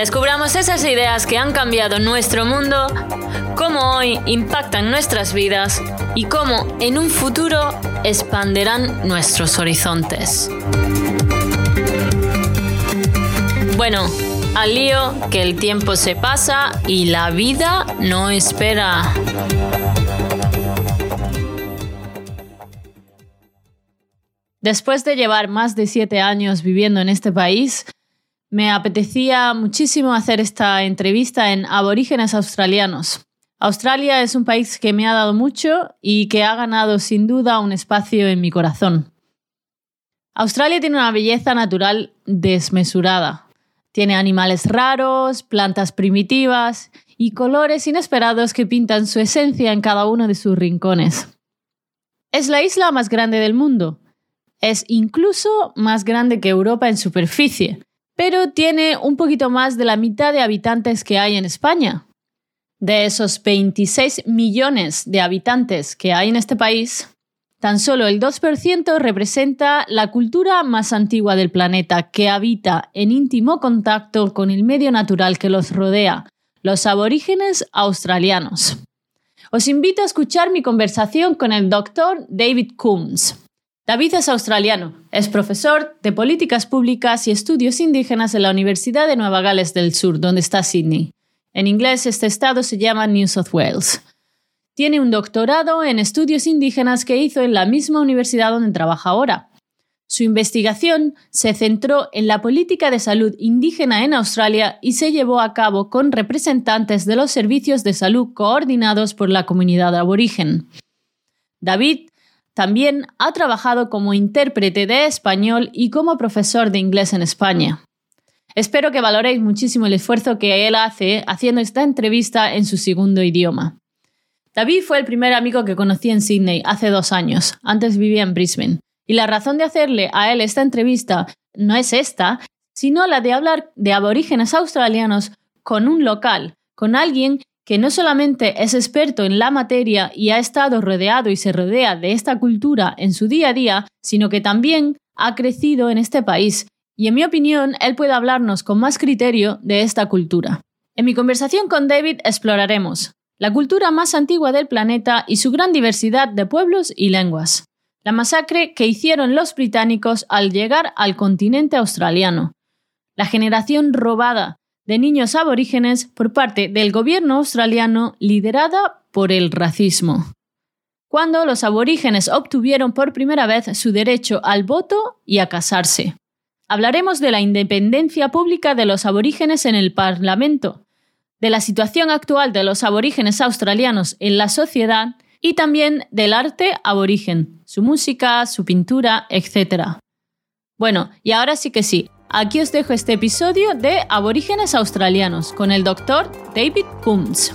Descubramos esas ideas que han cambiado nuestro mundo, cómo hoy impactan nuestras vidas y cómo en un futuro expanderán nuestros horizontes. Bueno, al lío que el tiempo se pasa y la vida no espera. Después de llevar más de siete años viviendo en este país, me apetecía muchísimo hacer esta entrevista en aborígenes australianos. Australia es un país que me ha dado mucho y que ha ganado sin duda un espacio en mi corazón. Australia tiene una belleza natural desmesurada. Tiene animales raros, plantas primitivas y colores inesperados que pintan su esencia en cada uno de sus rincones. Es la isla más grande del mundo. Es incluso más grande que Europa en superficie, pero tiene un poquito más de la mitad de habitantes que hay en España. De esos 26 millones de habitantes que hay en este país, Tan solo el 2% representa la cultura más antigua del planeta, que habita en íntimo contacto con el medio natural que los rodea, los aborígenes australianos. Os invito a escuchar mi conversación con el doctor David Coombs. David es australiano, es profesor de políticas públicas y estudios indígenas en la Universidad de Nueva Gales del Sur, donde está Sydney. En inglés este estado se llama New South Wales. Tiene un doctorado en estudios indígenas que hizo en la misma universidad donde trabaja ahora. Su investigación se centró en la política de salud indígena en Australia y se llevó a cabo con representantes de los servicios de salud coordinados por la comunidad aborigen. David también ha trabajado como intérprete de español y como profesor de inglés en España. Espero que valoréis muchísimo el esfuerzo que él hace haciendo esta entrevista en su segundo idioma. David fue el primer amigo que conocí en Sydney hace dos años. Antes vivía en Brisbane. Y la razón de hacerle a él esta entrevista no es esta, sino la de hablar de aborígenes australianos con un local, con alguien que no solamente es experto en la materia y ha estado rodeado y se rodea de esta cultura en su día a día, sino que también ha crecido en este país. Y en mi opinión, él puede hablarnos con más criterio de esta cultura. En mi conversación con David exploraremos la cultura más antigua del planeta y su gran diversidad de pueblos y lenguas. La masacre que hicieron los británicos al llegar al continente australiano. La generación robada de niños aborígenes por parte del gobierno australiano liderada por el racismo. Cuando los aborígenes obtuvieron por primera vez su derecho al voto y a casarse. Hablaremos de la independencia pública de los aborígenes en el Parlamento, de la situación actual de los aborígenes australianos en la sociedad y también del arte aborigen, su música, su pintura, etc. Bueno, y ahora sí que sí, aquí os dejo este episodio de Aborígenes Australianos con el doctor David Coombs.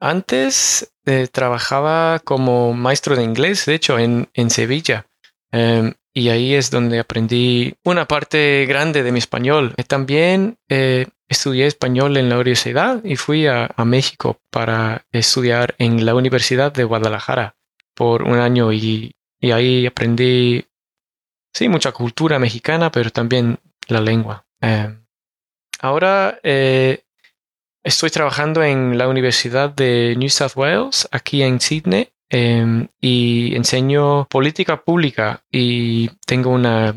Antes eh, trabajaba como maestro de inglés, de hecho, en, Sevilla. Em, y ahí es donde aprendí una parte grande de mi español. También eh, estudié español en la universidad y fui a, México para estudiar en la Universidad de Guadalajara por un año y, ahí aprendí, sí, mucha cultura mexicana, pero también la lengua. Em, ahora eh, estoy trabajando en la Universidad de New South Wales, aquí en Sydney, Em, y enseño política pública y tengo una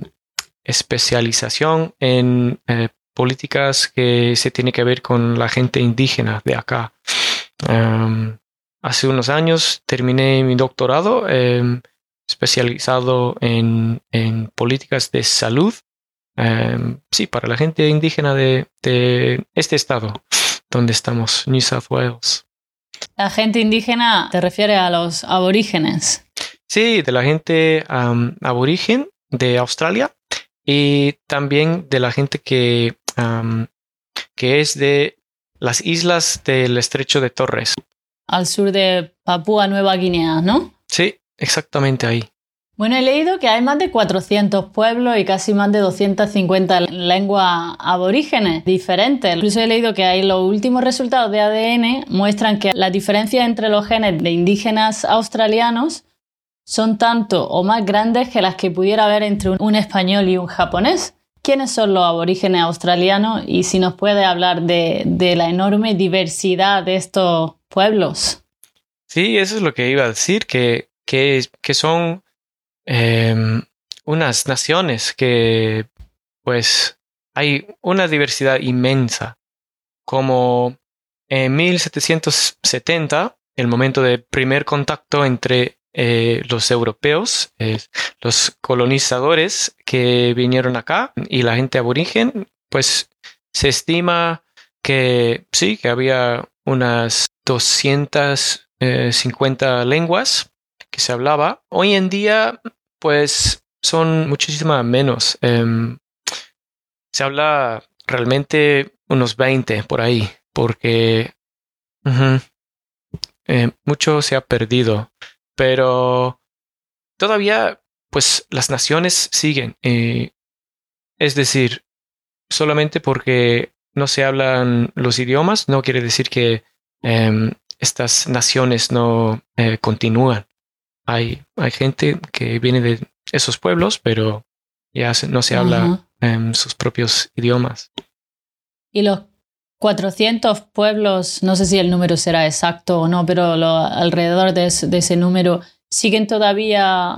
especialización en eh, políticas que se tiene que ver con la gente indígena de acá. Em, hace unos años terminé mi doctorado em, especializado en, políticas de salud, sí, para la gente indígena de, de este estado donde estamos, New South Wales. La gente indígena te refiere a los aborígenes. Sí, de la gente aborigen de Australia y también de la gente que, que es de las islas del estrecho de Torres. Al sur de Papúa Nueva Guinea, ¿no? Sí, exactamente ahí. Bueno, he leído que hay más de 400 pueblos y casi más de 250 lenguas aborígenes diferentes. Incluso he leído que hay los últimos resultados de ADN muestran que las diferencias entre los genes de indígenas australianos son tanto o más grandes que las que pudiera haber entre un español y un japonés. ¿Quiénes son los aborígenes australianos y si nos puede hablar de, la enorme diversidad de estos pueblos? Sí, eso es lo que iba a decir, que, que, son em, unas naciones que pues hay una diversidad inmensa. Como en 1770, el momento de primer contacto entre eh, los europeos, eh, los colonizadores que vinieron acá y la gente aborigen, pues se estima que sí, que había unas 250 lenguas que se hablaba. Hoy en día, pues son muchísimas menos. Em, se habla realmente unos 20 por ahí, porque eh, mucho se ha perdido pero todavía, pues las naciones siguen. Eh, es decir, solamente porque no se hablan los idiomas, no quiere decir que em, estas naciones no eh, continúan. Hay, hay gente que viene de esos pueblos, pero ya no se habla en sus propios idiomas. Y los 400 pueblos, no sé si el número será exacto o no, pero alrededor de, ese número siguen todavía,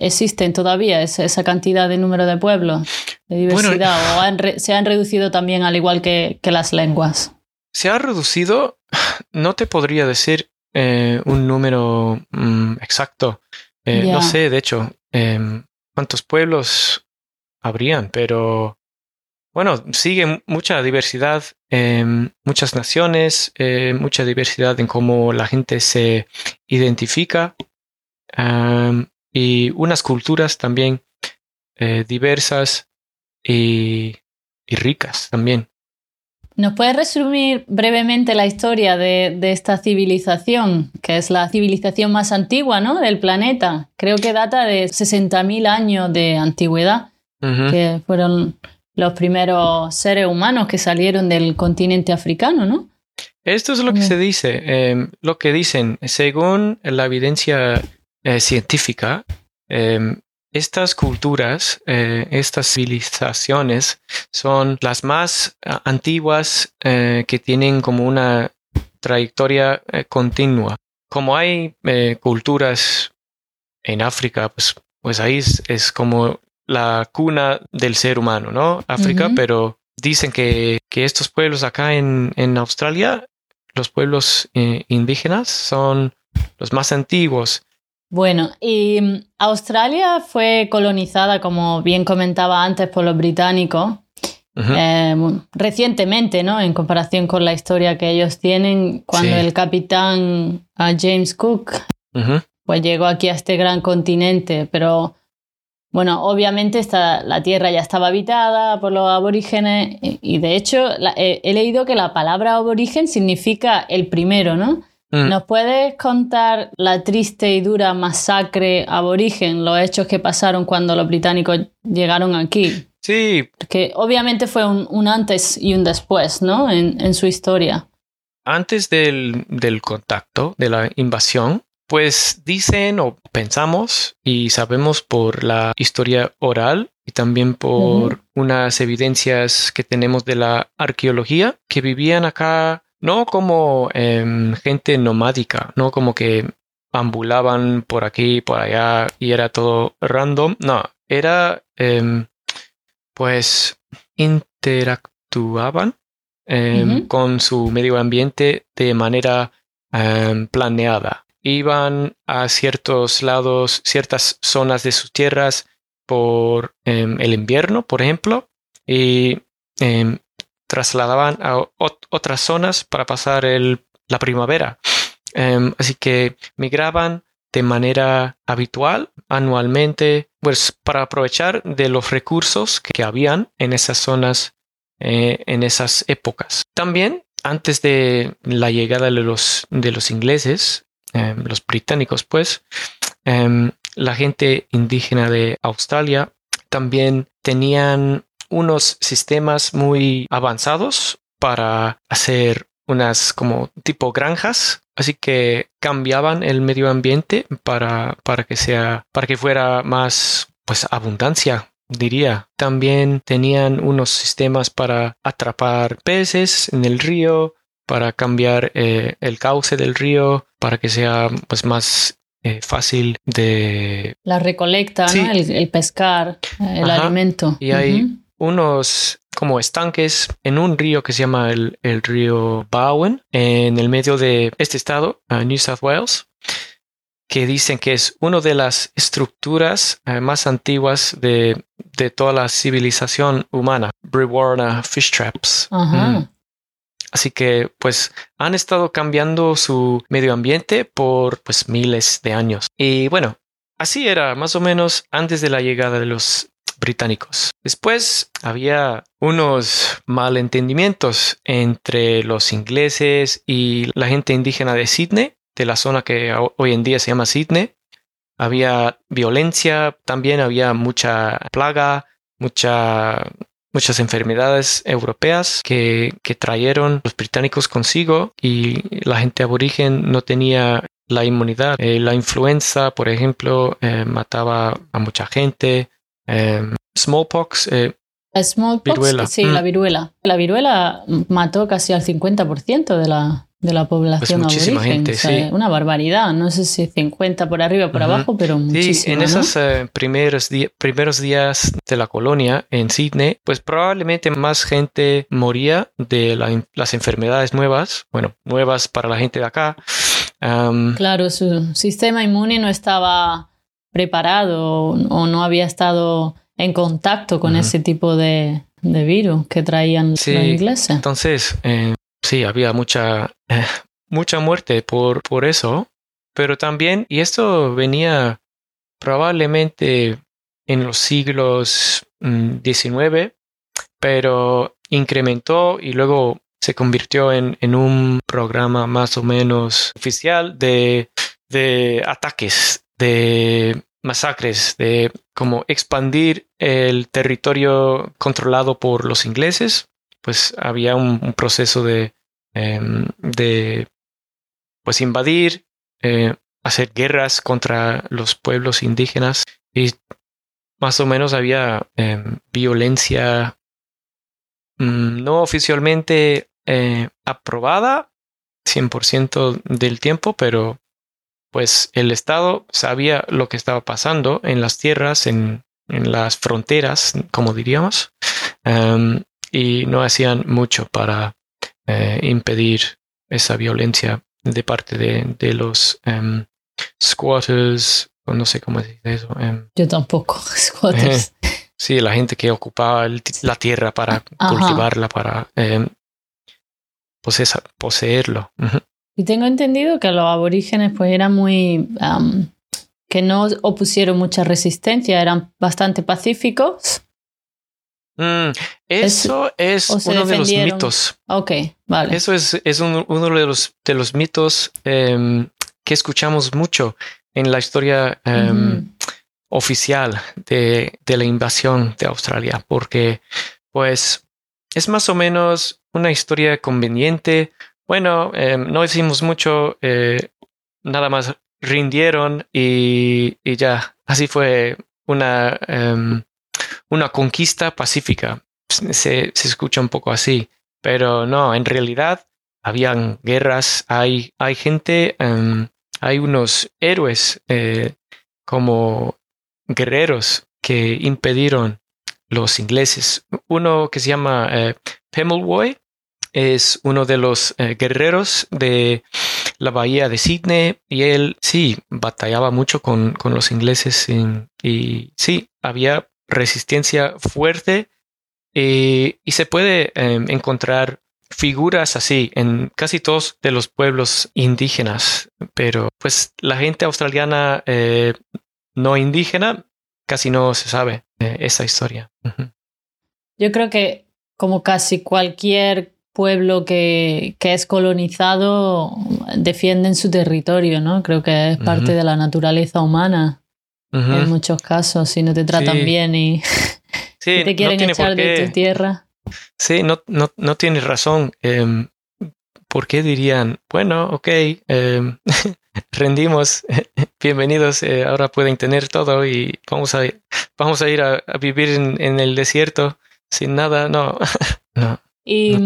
existen todavía esa, cantidad de número de pueblos, de diversidad, o se han reducido también al igual que, las lenguas. Se ha reducido, no te podría decir eh, un número mm, exacto. Eh, no sé, de hecho, em, cuántos pueblos habrían, pero bueno, sigue mucha diversidad, en muchas naciones, eh, mucha diversidad en cómo la gente se identifica y unas culturas también eh, diversas y, ricas también. ¿Nos puedes resumir brevemente la historia de, esta civilización, que es la civilización más antigua ¿no? del planeta? Creo que data de 60.000 años de antigüedad, que fueron los primeros seres humanos que salieron del continente africano, ¿no? Esto es lo que se dice, em, lo que dicen, según la evidencia eh, científica, em, estas culturas, eh, estas civilizaciones son las más antiguas eh, que tienen como una trayectoria continua. Como hay culturas en África, pues, pues ahí es, como la cuna del ser humano, ¿no? África, pero dicen que, estos pueblos acá en, Australia, los pueblos eh, indígenas, son los más antiguos. Bueno, y mm, Australia fue colonizada, como bien comentaba antes, por los británicos. Eh, recientemente, ¿no? En comparación con la historia que ellos tienen, cuando el capitán James Cook pues llegó aquí a este gran continente, pero bueno, obviamente la tierra ya estaba habitada por los aborígenes y, de hecho he, leído que la palabra aborigen significa el primero, ¿no? Mm. ¿Nos puedes contar la triste y dura masacre aborigen, los hechos que pasaron cuando los británicos llegaron aquí? Sí. Que obviamente fue un, antes y un después, ¿no? En, su historia. Antes del, del contacto, de la invasión, pues dicen o pensamos y sabemos por la historia oral y también por unas evidencias que tenemos de la arqueología que vivían acá no como em, gente nomádica, no como que ambulaban por aquí, por allá y era todo random, no, era em, pues interactuaban em, con su medio ambiente de manera planeada iban a ciertos lados, ciertas zonas de sus tierras por em, el invierno, por ejemplo, y em, trasladaban a otras zonas para pasar el, la primavera. Em, así que migraban de manera habitual, anualmente, pues para aprovechar de los recursos que habían en esas zonas, eh, en esas épocas. También, antes de la llegada de los, de los ingleses, em, los británicos, pues, em, la gente indígena de Australia también tenían unos sistemas muy avanzados para hacer unas como tipo granjas, así que cambiaban el medio ambiente para, para que sea, para que fuera más pues abundancia diría. También tenían unos sistemas para atrapar peces en el río, para cambiar eh, el cauce del río, para que sea pues más eh, fácil de... La recolecta, el, pescar, el alimento. Y hay unos como estanques en un río que se llama el, río Bowen, en el medio de este estado, New South Wales, que dicen que es una de las estructuras eh, más antiguas de, toda la civilización humana, Brewarna Fish Traps. Mm. Así que pues han estado cambiando su medio ambiente por pues miles de años. Y bueno, así era más o menos antes de la llegada de los británicos. Después había unos malentendimientos entre los ingleses y la gente indígena de Sydney, de la zona que hoy en día se llama Sydney. Había violencia, también había mucha plaga, mucha, muchas enfermedades europeas que, que trajeron los británicos consigo y la gente aborigen no tenía la inmunidad. Eh, la influenza, por ejemplo, eh, mataba a mucha gente. Em, smallpox. Eh, smallpox, sí, la mm. viruela. La viruela mató casi al 50% de la, de la población pues muchísima Gente, sí. Una barbaridad. No sé si 50 por arriba o por abajo, pero muchísima. Sí, en esos eh, primeros, primeros días de la colonia en Sydney, pues probablemente más gente moría de las enfermedades nuevas, bueno, nuevas para la gente de acá. claro, su sistema inmune no estaba preparado o no había estado en contacto con ese tipo de, virus que traían los ingleses. Entonces, eh, sí, había mucha, eh, mucha muerte por, por eso, pero también, y esto venía probablemente en los siglos XIX, mm, pero incrementó y luego se convirtió en, en, un programa más o menos oficial de, de ataques de masacres, de como expandir el territorio controlado por los ingleses, pues había un, proceso de, em, de pues invadir, eh, hacer guerras contra los pueblos indígenas. Y más o menos había em, violencia mm, no oficialmente eh, aprobada 100% del tiempo, pero pues el Estado sabía lo que estaba pasando en las tierras, en, las fronteras, como diríamos, em, y no hacían mucho para eh, impedir esa violencia de parte de, los um, squatters, o no sé cómo decir eso. Em. Yo tampoco, squatters. sí, la gente que ocupaba la tierra para cultivarla, para poseerlo. Y tengo entendido que los aborígenes pues eran muy... que no opusieron mucha resistencia, eran bastante pacíficos. Mm, eso es, uno de los mitos. Ok, vale. Eso es, es uno de los, de los mitos em, que escuchamos mucho en la historia em, oficial de, de, la invasión de Australia, porque pues es más o menos una historia conveniente bueno, em, no hicimos mucho, eh, nada más rindieron y, ya, así fue una, una conquista pacífica. Se, escucha un poco así, pero no, en realidad habían guerras, hay, hay gente, em, hay unos héroes eh, como guerreros que impidieron los ingleses. Uno que se llama eh, Pemulwuy, es uno de los eh, guerreros de la bahía de Sydney y él sí batallaba mucho con, los ingleses y sí, había resistencia fuerte eh, y se puede em, encontrar figuras así en casi todos de los pueblos indígenas, pero pues la gente australiana eh, no indígena casi no se sabe esa historia. Yo creo que como casi cualquier pueblo que, que, es colonizado defienden su territorio, ¿no? Creo que es parte de la naturaleza humana en muchos casos, si no te tratan bien y te quieren echar de tu tierra. Sí, no, no, no tienes razón. Eh, ¿Por qué dirían, bueno, ok, em, rendimos, bienvenidos, eh, ahora pueden tener todo y vamos a, vamos a ir a, vivir en, el desierto sin nada? No, no. Y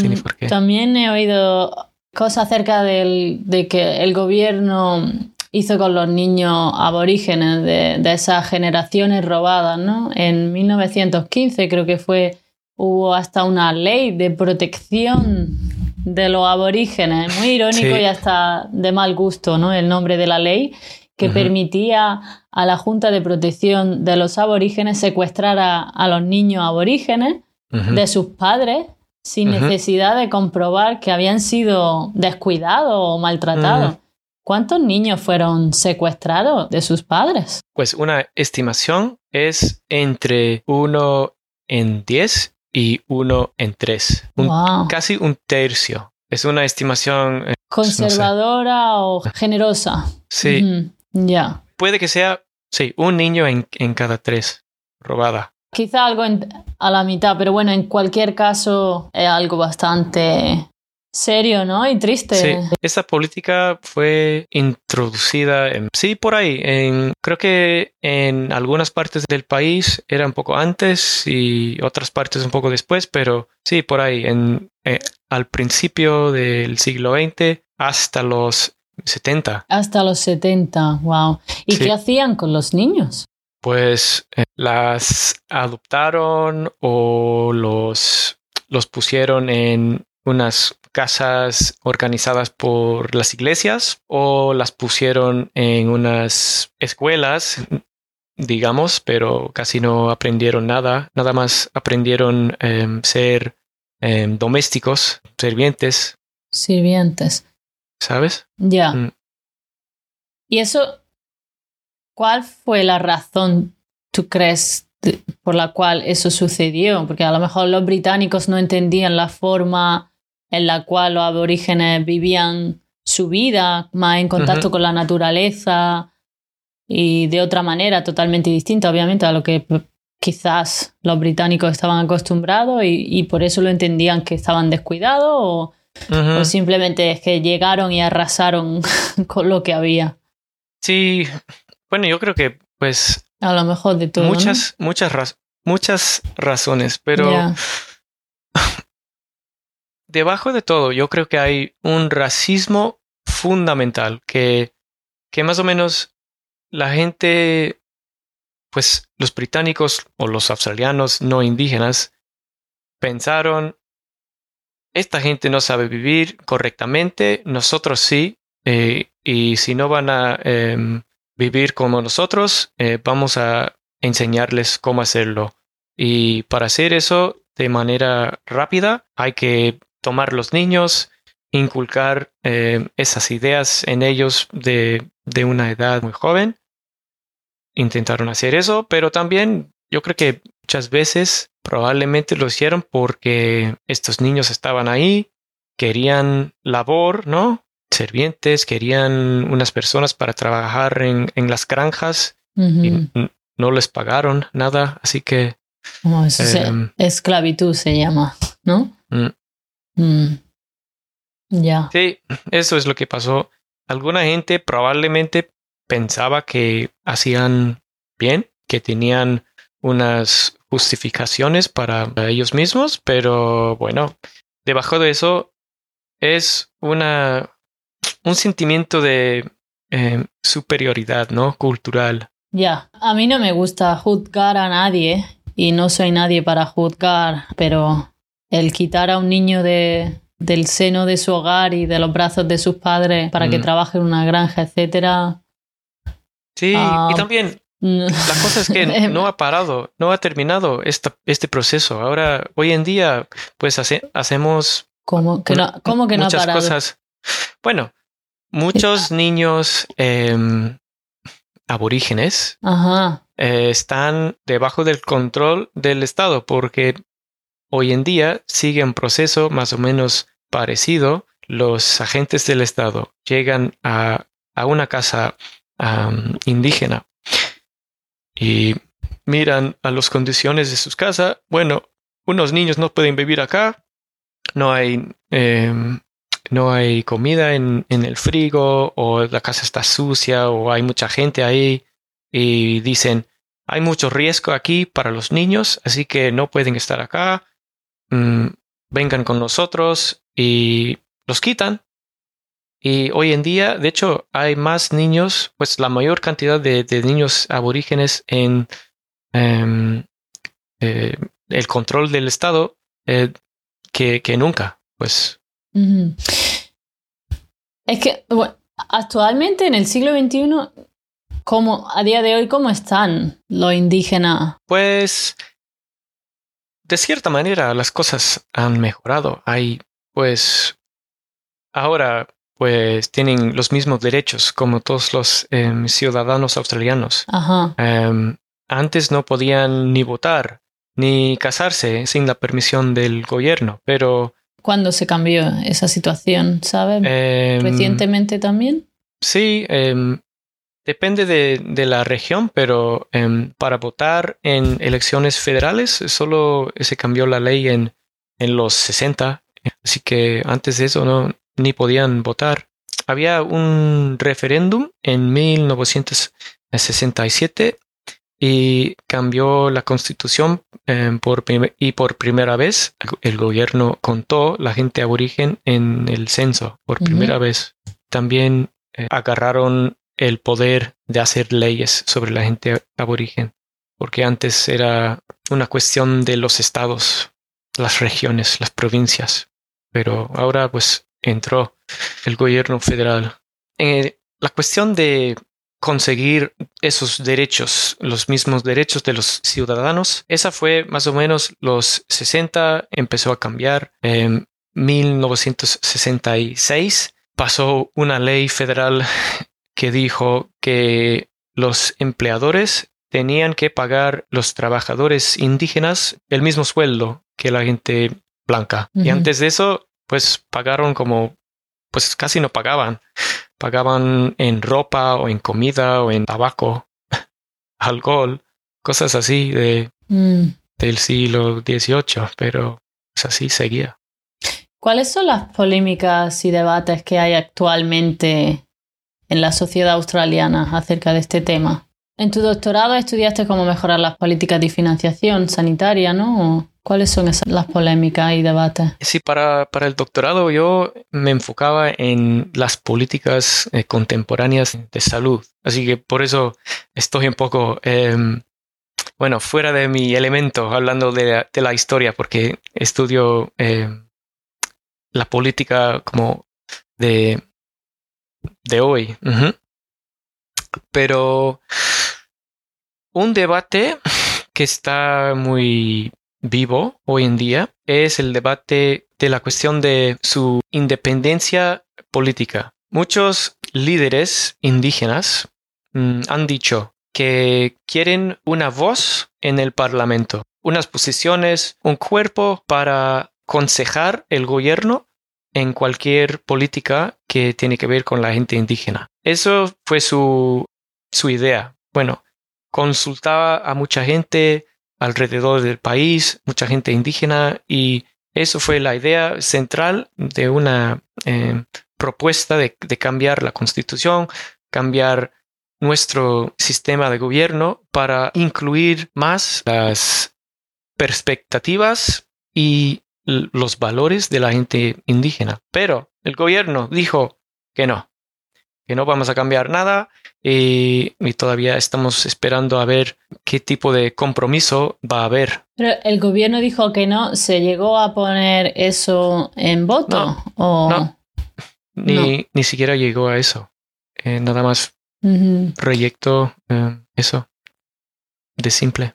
también he oído cosas acerca del, de que el gobierno hizo con los niños aborígenes de, de esas generaciones robadas, ¿no? En 1915 creo que fue hubo hasta una ley de protección de los aborígenes, muy irónico y hasta de mal gusto, ¿no? El nombre de la ley que permitía a la Junta de Protección de los Aborígenes secuestrar a, los niños aborígenes de sus padres sin necesidad de comprobar que habían sido descuidados o maltratados. ¿Cuántos niños fueron secuestrados de sus padres? Pues una estimación es entre uno en diez y uno en tres. Casi un tercio. Es una estimación. Eh, Conservadora o generosa. Sí. Ya. Puede que sea, sí, un niño en, cada tres robada. Quizá algo a la mitad, pero bueno, en cualquier caso es algo bastante serio, ¿no? Y triste. Sí, esta política fue introducida, en, sí, por ahí. En, creo que en algunas partes del país era un poco antes y otras partes un poco después, pero sí, por ahí, en, eh, al principio del siglo XX hasta los 70. Hasta los 70, wow. ¿Y qué hacían con los niños? Pues eh, las adoptaron o los, los pusieron en unas casas organizadas por las iglesias o las pusieron en unas escuelas, digamos, pero casi no aprendieron nada, nada más aprendieron em, ser em, domésticos, sirvientes. Sirvientes. ¿Sabes? Ya. Mm. ¿Y eso, cuál fue la razón, tú crees, por la cual eso sucedió? Porque a lo mejor los británicos no entendían la forma en la cual los aborígenes vivían su vida más en contacto con la naturaleza y de otra manera totalmente distinta, obviamente, a lo que quizás los británicos estaban acostumbrados y, por eso lo entendían que estaban descuidados o, simplemente es que llegaron y arrasaron con lo que había. Sí, bueno, yo creo que pues... A lo mejor de todo. Muchas, muchas, muchas razones, pero debajo de todo, yo creo que hay un racismo fundamental que, que más o menos la gente, pues los británicos o los australianos no indígenas, pensaron, esta gente no sabe vivir correctamente, nosotros sí, eh, y si no van a em, vivir como nosotros, eh, vamos a enseñarles cómo hacerlo. Y para hacer eso de manera rápida, hay que tomar los niños, inculcar eh, esas ideas en ellos de, de una edad muy joven. Intentaron hacer eso, pero también yo creo que muchas veces probablemente lo hicieron porque estos niños estaban ahí, querían labor, ¿no? Servientes, querían unas personas para trabajar en, en las granjas y no les pagaron nada, así que... Em, esclavitud se llama, ¿no? Mm. Ya. Sí, eso es lo que pasó. Alguna gente probablemente pensaba que hacían bien, que tenían unas justificaciones para ellos mismos, pero bueno, debajo de eso es una un sentimiento de eh, superioridad, ¿no? Cultural. Ya, a mí no me gusta juzgar a nadie y no soy nadie para juzgar, pero el quitar a un niño de, del seno de su hogar y de los brazos de sus padres para que mm. trabaje en una granja, etcétera. Sí, y ah, también la cosa es que no ha parado, no ha terminado este proceso. Ahora, hoy en día, pues hacemos ¿Cómo que no, cómo que no muchas ha parado? cosas. Bueno, muchos niños em, aborígenes Ajá. eh, están debajo del control del Estado porque hoy en día sigue un proceso más o menos parecido. Los agentes del Estado llegan a, a una casa indígena y miran a las condiciones de sus casas. Bueno, unos niños no pueden vivir acá, no hay, em, no hay comida en, en el frigo, o la casa está sucia, o hay mucha gente ahí, y dicen, hay mucho riesgo aquí para los niños, así que no pueden estar acá, mm, vengan con nosotros, y los quitan. Y hoy en día, de hecho, hay más niños, pues la mayor cantidad de, de niños aborígenes en em, eh, el control del Estado eh, que, que nunca. Pues. Es que, bueno, actualmente en el siglo XXI, ¿cómo, a día de hoy, ¿cómo están los indígenas? Pues, de cierta manera, las cosas han mejorado. Hay, pues, ahora, pues, tienen los mismos derechos como todos los em, ciudadanos australianos. Ajá. Em, antes no podían ni votar ni casarse sin la permisión del gobierno, pero ¿Cuándo se cambió esa situación, sabes? em, ¿Recientemente también? Sí, depende de, de la región, pero em, para votar en elecciones federales solo se cambió la ley en, en los 60, así que antes de eso no ni podían votar. Había un referéndum en 1967 y cambió la constitución em, por y por primera vez el gobierno contó la gente aborigen en el censo por primera vez. También eh, agarraron el poder de hacer leyes sobre la gente aborigen, porque antes era una cuestión de los estados, las regiones, las provincias, pero ahora pues entró el gobierno federal. Eh, la cuestión de conseguir esos derechos, los mismos derechos de los ciudadanos, esa fue más o menos los 60, empezó a cambiar. En 1966 pasó una ley federal que dijo que los empleadores tenían que pagar los trabajadores indígenas el mismo sueldo que la gente blanca. Y antes de eso, pues pagaron como, pues casi no pagaban. Pagaban en ropa o en comida o en tabaco, alcohol, cosas así de, Mm. del siglo XVIII, pero pues así seguía. ¿Cuáles son las polémicas y debates que hay actualmente en la sociedad australiana acerca de este tema? En tu doctorado estudiaste cómo mejorar las políticas de financiación sanitaria, ¿no? ¿O ¿Cuáles son esas, las polémicas y debates? Sí, para, para el doctorado yo me enfocaba en las políticas eh, contemporáneas de salud. Así que por eso estoy un poco, em, bueno, fuera de mi elemento hablando de la, de la historia, porque estudio em, la política como de, de hoy. Pero un debate que está muy vivo hoy en día es el debate de la cuestión de su independencia política. Muchos líderes indígenas mm, han dicho que quieren una voz en el Parlamento, unas posiciones, un cuerpo para aconsejar el gobierno en cualquier política que tiene que ver con la gente indígena. Eso fue su, su idea. Bueno, consultaba a mucha gente alrededor del país, mucha gente indígena, y eso fue la idea central de una eh, propuesta de, de cambiar la constitución, cambiar nuestro sistema de gobierno para incluir más las perspectivas y los valores de la gente indígena. Pero el gobierno dijo que no, que no vamos a cambiar nada y, y todavía estamos esperando a ver qué tipo de compromiso va a haber. Pero el gobierno dijo que no, ¿se llegó a poner eso en voto? No, ¿O... no. Ni, ni siquiera llegó a eso. Eh, nada más proyecto eh, eso de simple.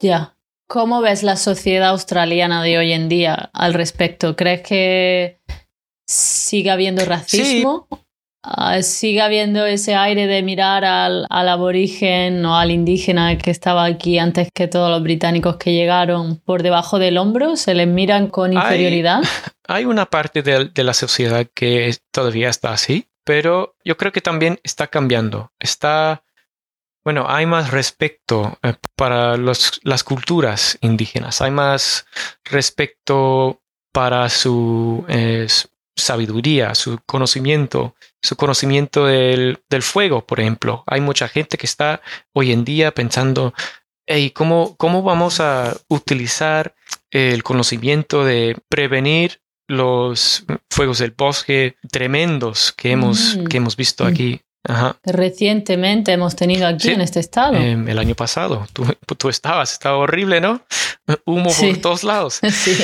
Ya. ¿Cómo ves la sociedad australiana de hoy en día al respecto? ¿Crees que sigue habiendo racismo? Ah, ¿Sigue habiendo ese aire de mirar al, aborigen o al indígena que estaba aquí antes que todos los británicos que llegaron por debajo del hombro? ¿Se les miran con inferioridad? Hay, una parte de, de, la sociedad que todavía está así, pero yo creo que también está cambiando. Está bueno, hay más respeto eh, para las culturas indígenas, hay más respeto para su eh, sabiduría, su conocimiento, su conocimiento del, fuego, por ejemplo. Hay mucha gente que está hoy en día pensando, hey, ¿cómo, cómo vamos a utilizar el conocimiento de prevenir los fuegos del bosque tremendos que hemos, mm. que hemos visto mm. Aquí Recientemente hemos tenido aquí en este estado. Em, el año pasado. Tú, tú, estabas, estaba horrible, ¿no? Humo por todos lados. Sí.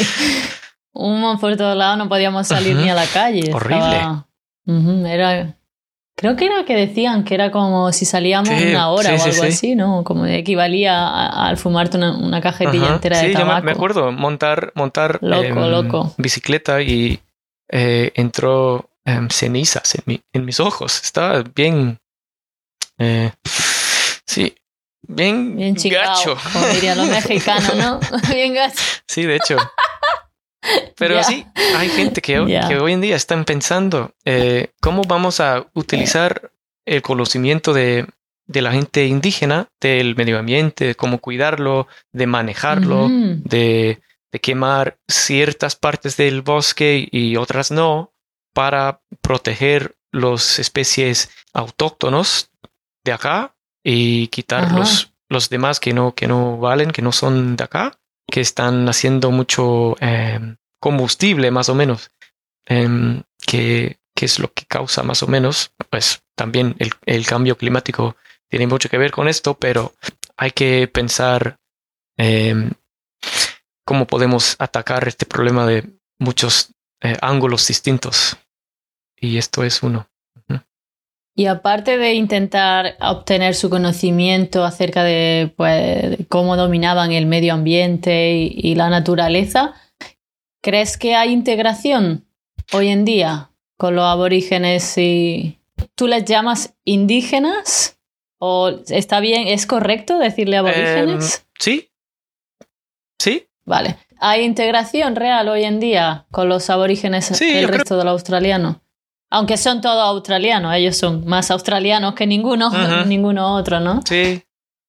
Humo por todos lados, no podíamos salir ni a la calle. Horrible. Era. Creo que era que decían que era como si salíamos una hora o algo así, ¿no? Como equivalía al fumarte una, cajetilla entera de tabaco. Sí, me acuerdo montar, montar loco, em, loco. bicicleta y eh, entró Em, cenizas en, mis ojos. Estaba bien. Eh, sí, bien, bien gacho. Como dirían los mexicanos, ¿no? bien gacho. Sí, de hecho. Pero sí, hay gente que, que, hoy en día están pensando eh, cómo vamos a utilizar el conocimiento de, de, la gente indígena, del medio ambiente, de cómo cuidarlo, de manejarlo, de, de, quemar ciertas partes del bosque y otras no, para proteger las especies autóctonos de acá y quitar los, los, demás que no, que no valen, que no son de acá, que están haciendo mucho em, combustible más o menos, em, que, que, es lo que causa más o menos, pues también el, el, cambio climático tiene mucho que ver con esto, pero hay que pensar em, cómo podemos atacar este problema de muchos eh, ángulos distintos. Y esto es uno. Y aparte de intentar obtener su conocimiento acerca de, pues, cómo dominaban el medio ambiente y, la naturaleza, ¿crees que hay integración hoy en día con los aborígenes y tú les llamas indígenas? ¿O está bien, es correcto decirle aborígenes? Em, sí. Sí. Vale. ¿Hay integración real hoy en día con los aborígenes del resto de los australianos? Aunque son todos australianos, ellos son más australianos que ninguno, ninguno otro, ¿no? Sí.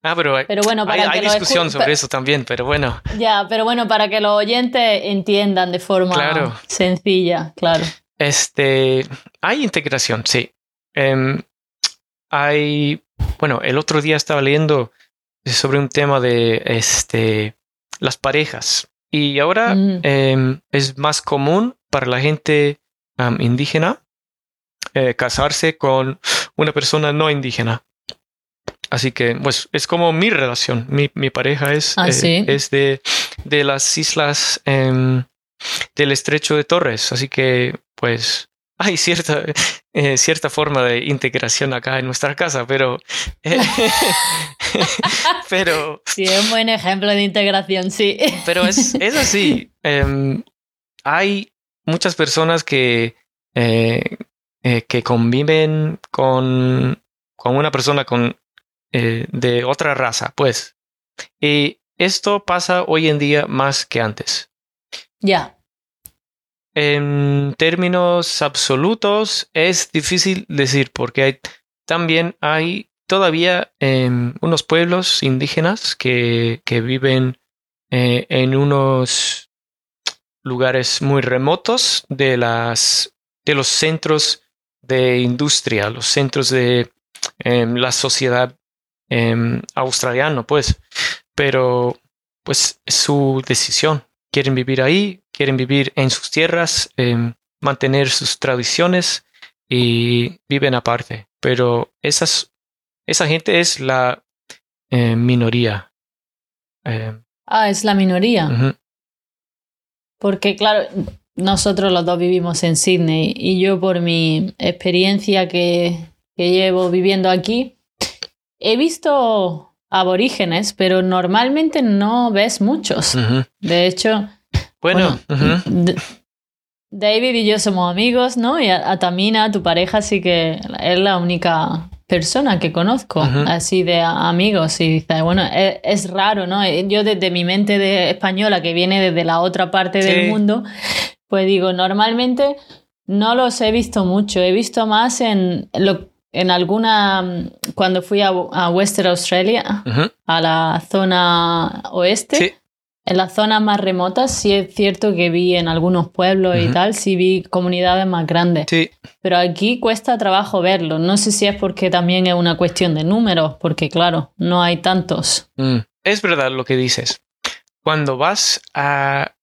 Ah, pero, bueno, para hay, discusión sobre eso también, pero bueno. Ya, pero bueno, para que los oyentes entiendan de forma sencilla, claro. Este, hay integración, sí. Em, hay, bueno, el otro día estaba leyendo sobre un tema de este, las parejas y ahora mm. em, es más común para la gente indígena eh, casarse con una persona no indígena. Así que, pues, es como mi relación. Mi, mi pareja es, ah, eh, es de, de, las islas em, del estrecho de Torres. Así que, pues, hay cierta, eh, cierta forma de integración acá en nuestra casa, pero. pero. Sí, es un buen ejemplo de integración, sí. pero es, es así. Em, hay muchas personas que, eh, que conviven con, con, una persona con, eh, de otra raza, pues. Y esto pasa hoy en día más que antes. Ya. En términos absolutos es difícil decir porque hay, también hay todavía em, unos pueblos indígenas que, que viven eh, en unos lugares muy remotos de las de los centros de industria, los centros de em, la sociedad eh, australiana, pues. Pero, pues, es su decisión. Quieren vivir ahí, quieren vivir en sus tierras, em, mantener sus tradiciones y viven aparte. Pero esas, esa gente es la minoría. ah, es la minoría. Porque, claro, nosotros los dos vivimos en Sydney y yo por mi experiencia que, llevo viviendo aquí, he visto aborígenes, pero normalmente no ves muchos. De hecho, bueno, David y yo somos amigos, ¿no? Y a, Tamina, tu pareja, sí que es la única persona que conozco, así de amigos. Y dice, bueno, es, es, raro, ¿no? Yo desde mi mente de española, que viene desde la otra parte del mundo, pues digo, normalmente no los he visto mucho. He visto más en lo en alguna, mm, cuando fui a, Western Australia, a la zona oeste, en las zonas más remotas, sí es cierto que vi en algunos pueblos y tal, sí vi comunidades más grandes. Sí. Pero aquí cuesta trabajo verlo. No sé si es porque también es una cuestión de números, porque claro, no hay tantos. Mm. Es verdad lo que dices. Cuando vas a,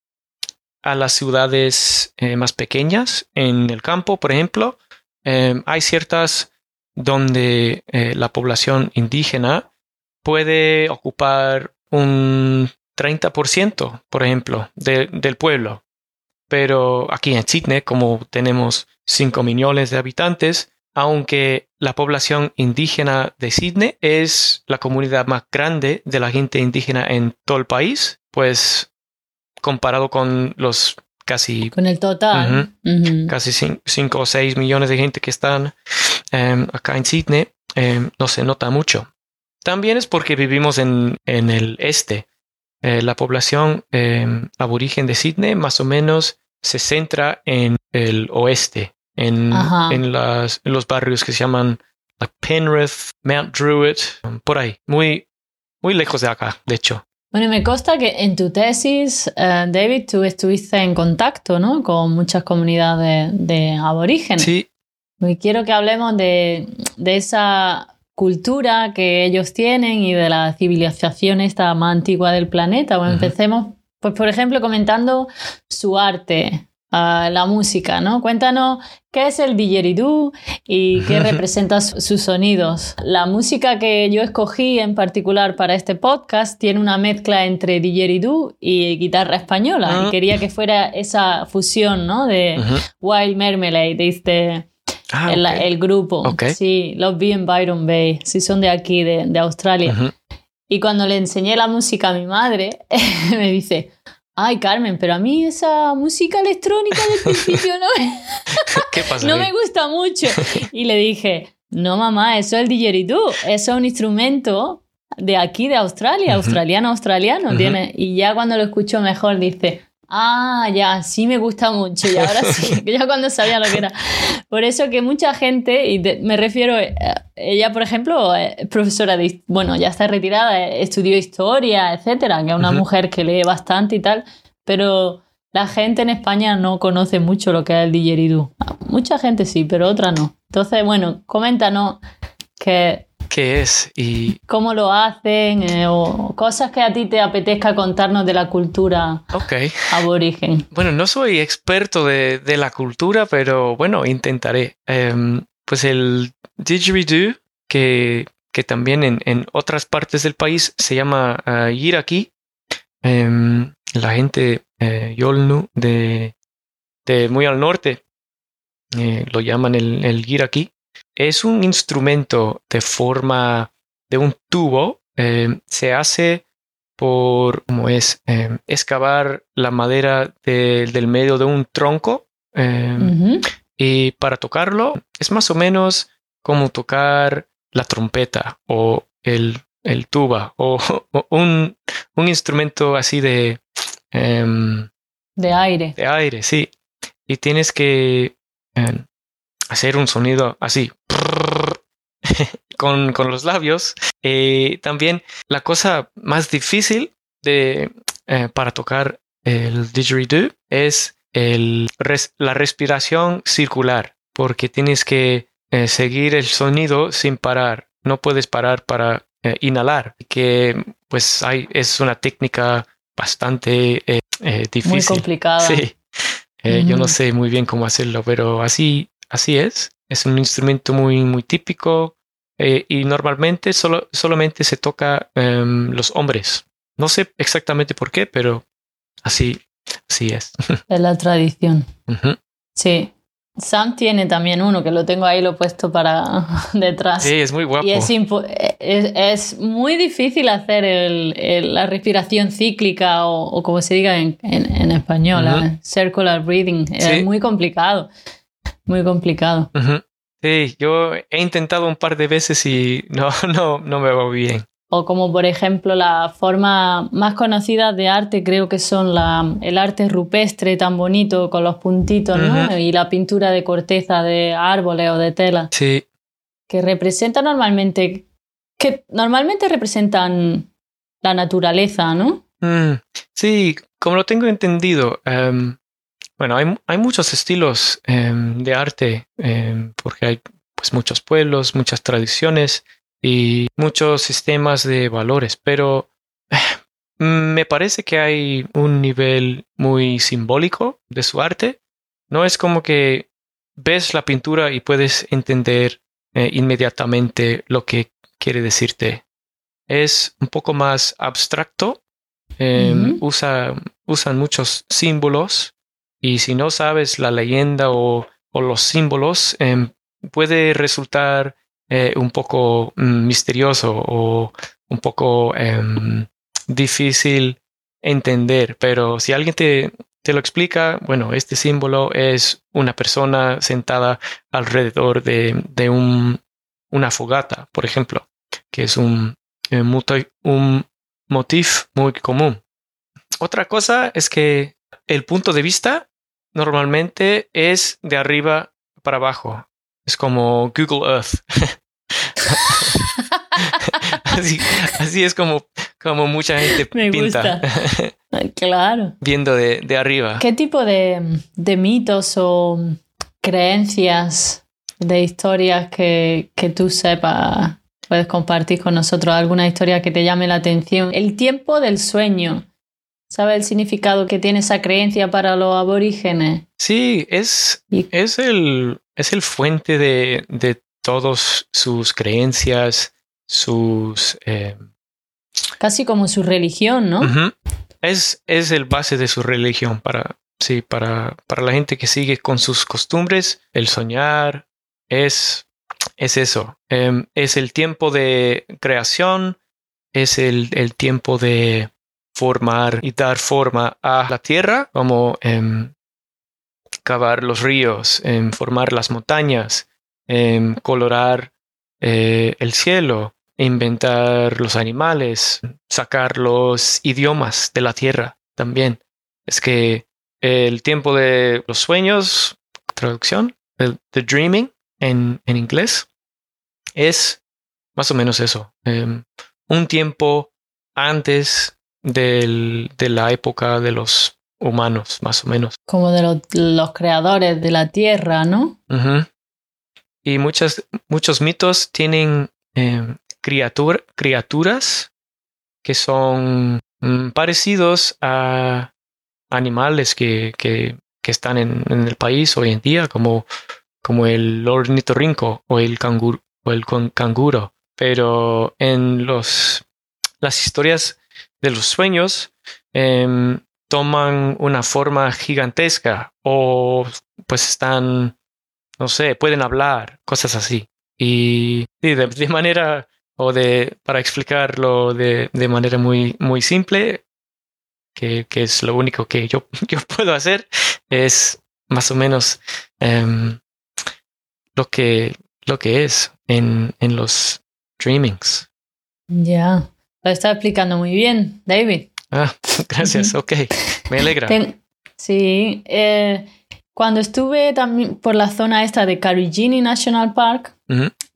a las ciudades eh, más pequeñas, en el campo, por ejemplo, eh, hay ciertas donde eh, la población indígena puede ocupar un 30%, por ejemplo, del pueblo. Pero aquí en Sydney, como tenemos 5 millones de habitantes, aunque la población indígena de Sydney es la comunidad más grande de la gente indígena en todo el país, pues comparado con los casi... Con el total. Casi 5 o 6 millones de gente que están em, acá en Sydney, em, no se nota mucho. También es porque vivimos en, en el este. Eh, la población em, aborigen de Sydney más o menos se centra en el oeste, en, en, las, los barrios que se llaman Penrith, Mount Druitt, por ahí, muy, muy lejos de acá, de hecho. Bueno, me consta que en tu tesis, eh, David, tú estuviste en contacto ¿no? con muchas comunidades de, aborígenes. Sí. Y quiero que hablemos de, esa cultura que ellos tienen y de la civilización esta más antigua del planeta. Bueno, empecemos, pues por ejemplo, comentando su arte, la música, ¿no? Cuéntanos qué es el didgeridoo y qué representa sus sonidos. La música que yo escogí en particular para este podcast tiene una mezcla entre didgeridoo y guitarra española y ah. quería que fuera esa fusión, ¿no? De Wild Marmalade, de este... Ah, el, grupo, sí, los vi en Byron Bay, sí son de aquí, de, Australia. Y cuando le enseñé la música a mi madre, me dice, Ay, Carmen, pero a mí esa música electrónica del principio no me, ¿Qué pasa no me gusta mucho. Y le dije, no mamá, eso es el didgeridoo, eso es un instrumento de aquí, de Australia, australiano, australiano, tiene. Y ya cuando lo escucho mejor dice, Ah, ya, sí me gusta mucho y ahora sí, ya cuando sabía lo que era. Por eso que mucha gente, y me refiero, eh, ella por ejemplo, es profesora de, bueno, ya está retirada, eh, estudió historia, etcétera, que es una mujer que lee bastante y tal, pero la gente en España no conoce mucho lo que es el didgeridoo. Mucha gente sí, pero otra no. Entonces, bueno, coméntanos que qué es y cómo lo hacen eh, o cosas que a ti te apetezca contarnos de la cultura aborigen. Bueno, no soy experto de, la cultura, pero bueno, intentaré. Em, pues el didgeridoo, que, que también en, otras partes del país se llama uh, yiraki, em, la gente eh, Yolnu de, de, muy al norte eh, lo llaman el, el yiraki es un instrumento de forma de un tubo. Eh, se hace por, como es, eh, excavar la madera del medio de un tronco. Eh, y para tocarlo es más o menos como tocar la trompeta o el, tuba o, un, instrumento así de... Em, de aire. De aire, sí. Y tienes que em, hacer un sonido así con, los labios. Eh, también la cosa más difícil de, eh, para tocar el didgeridoo es el, la respiración circular, porque tienes que eh, seguir el sonido sin parar. No puedes parar para inhalar, que pues hay, es una técnica bastante difícil. Muy complicada. Sí. Yo no sé muy bien cómo hacerlo, pero así Así es, es un instrumento muy, muy típico eh, y normalmente solo, solamente se toca um, los hombres. No sé exactamente por qué, pero así, así es. Es la tradición. Sí. Sam tiene también uno, que lo tengo ahí, lo he puesto para detrás. Sí, es muy guapo. Y es, es, muy difícil hacer el, la respiración cíclica o, como se diga en, en, español, ¿eh? circular breathing. Es muy complicado, muy complicado. Sí, yo he intentado un par de veces y no, no, no me va bien o como por ejemplo la forma más conocida de arte creo que son la, el arte rupestre tan bonito con los puntitos ¿no? y la pintura de corteza de árboles o de tela. Sí. Que representa normalmente, que normalmente representan la naturaleza, ¿no? Mm, sí, como lo tengo entendido, em, bueno, hay, hay, muchos estilos em, de arte em, porque hay pues muchos pueblos, muchas tradiciones y muchos sistemas de valores, pero me parece que hay un nivel muy simbólico de su arte. No es como que ves la pintura y puedes entender eh, inmediatamente lo que quiere decirte. Es un poco más abstracto. Em, usa, usan muchos símbolos y si no sabes la leyenda o, los símbolos, em, puede resultar eh, un poco mm, misterioso o un poco em, difícil entender, pero si alguien te, te lo explica, bueno, este símbolo es una persona sentada alrededor de, de un, una fogata, por ejemplo, que es un, eh, un motif muy común. Otra cosa es que el punto de vista normalmente es de arriba para abajo. Es como Google Earth. así, es como, como mucha gente Me pinta. claro. Viendo de, de, arriba. ¿Qué tipo de, de, mitos o creencias de historias que, que tú sepas puedes compartir con nosotros? ¿Alguna historia que te llame la atención? El tiempo del sueño. ¿Sabe el significado que tiene esa creencia para los aborígenes? Sí, es, es, el, es el fuente de, de todas sus creencias, sus... Eh, Casi como su religión, ¿no? es, es el base de su religión para, sí, para, para la gente que sigue con sus costumbres, el soñar, es, es eso, em, es el tiempo de creación, es el, el, tiempo de formar y dar forma a la tierra, como em, cavar los ríos, em, formar las montañas, colorar eh, el cielo, inventar los animales, sacar los idiomas de la tierra también. Es que el tiempo de los sueños, traducción, the, dreaming en, en, inglés, es más o menos eso. Em, un tiempo antes del, de la época de los humanos, más o menos. Como de los creadores de la tierra, ¿no? Y muchas, muchos mitos tienen em, criaturas que son mm, parecidos a animales que, que, que están en, en, el país hoy en día, como, como el ornitorrinco o el canguro, o el canguro. Pero en los, las historias de los sueños em, toman una forma gigantesca o pues están, no sé, pueden hablar, cosas así. Y de manera o de, para explicarlo de, de manera muy, muy simple, que, que, es lo único que yo, yo puedo hacer, es más o menos um, lo, que, lo que es en, en los dreamings. Ya, lo está explicando muy bien, David. Ah, gracias, ok, me alegra. sí, eh, cuando estuve también por la zona esta de Carigini National Park,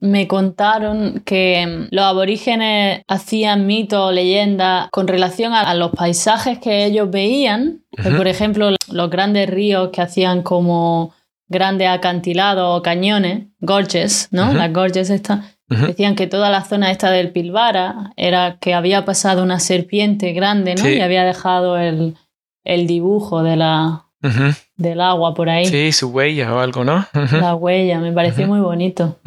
me contaron que mm, los aborígenes hacían mitos o leyendas con relación a, los paisajes que ellos veían. Por ejemplo, los grandes ríos que hacían como grandes acantilados o cañones, gorges, ¿no? Las gorges estas. Decían que toda la zona esta del Pilbara era que había pasado una serpiente grande, ¿no? Y había dejado el, el dibujo de la, del agua por ahí. Sí, su huella o algo, ¿no? La huella, me pareció muy bonito.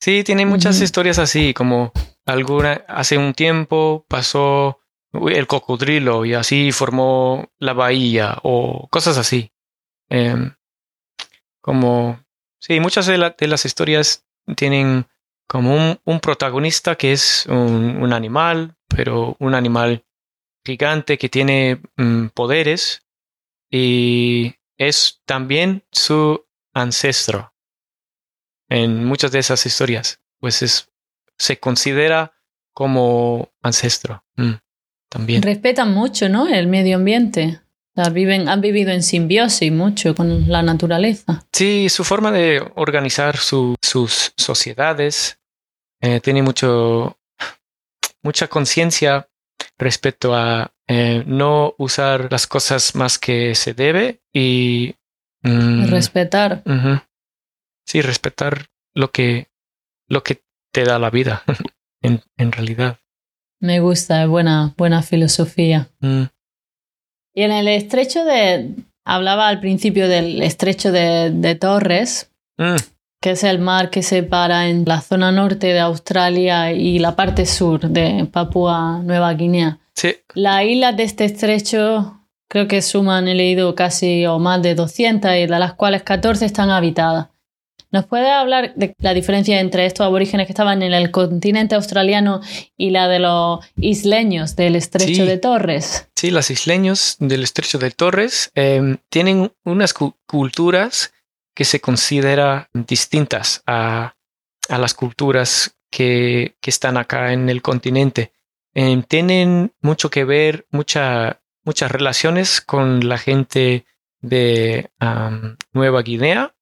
Sí, tiene muchas historias así, como alguna, hace un tiempo pasó el cocodrilo y así formó la bahía o cosas así. Em, como, sí, muchas de, las historias tienen como un, protagonista que es un, animal, pero un animal gigante que tiene mm, poderes y es también su ancestro. En muchas de esas historias, pues es, se considera como ancestro mm, también. Respetan mucho, ¿no? El medio ambiente. Viven, han vivido en simbiosis mucho con la naturaleza. Sí, su forma de organizar sus sociedades eh, tiene mucho, mucha conciencia respecto a eh, no usar las cosas más que se debe y mm, respetar. Sí, respetar lo que, lo que te da la vida, en, en, realidad. Me gusta, es buena, buena filosofía. Mm. Y en el estrecho de. Hablaba al principio del estrecho de, Torres, mm. que es el mar que separa en la zona norte de Australia y la parte sur de Papúa Nueva Guinea. Sí. Las islas de este estrecho creo que suman, he leído casi o más de 200 y de las cuales 14 están habitadas. ¿Nos puede hablar de la diferencia entre estos aborígenes que estaban en el continente australiano y la de los isleños del estrecho de Torres? Sí, los isleños del estrecho de Torres em, tienen unas culturas que se consideran distintas a, las culturas que, están acá en el continente. Em, tienen mucho que ver, muchas relaciones con la gente de Nueva Guinea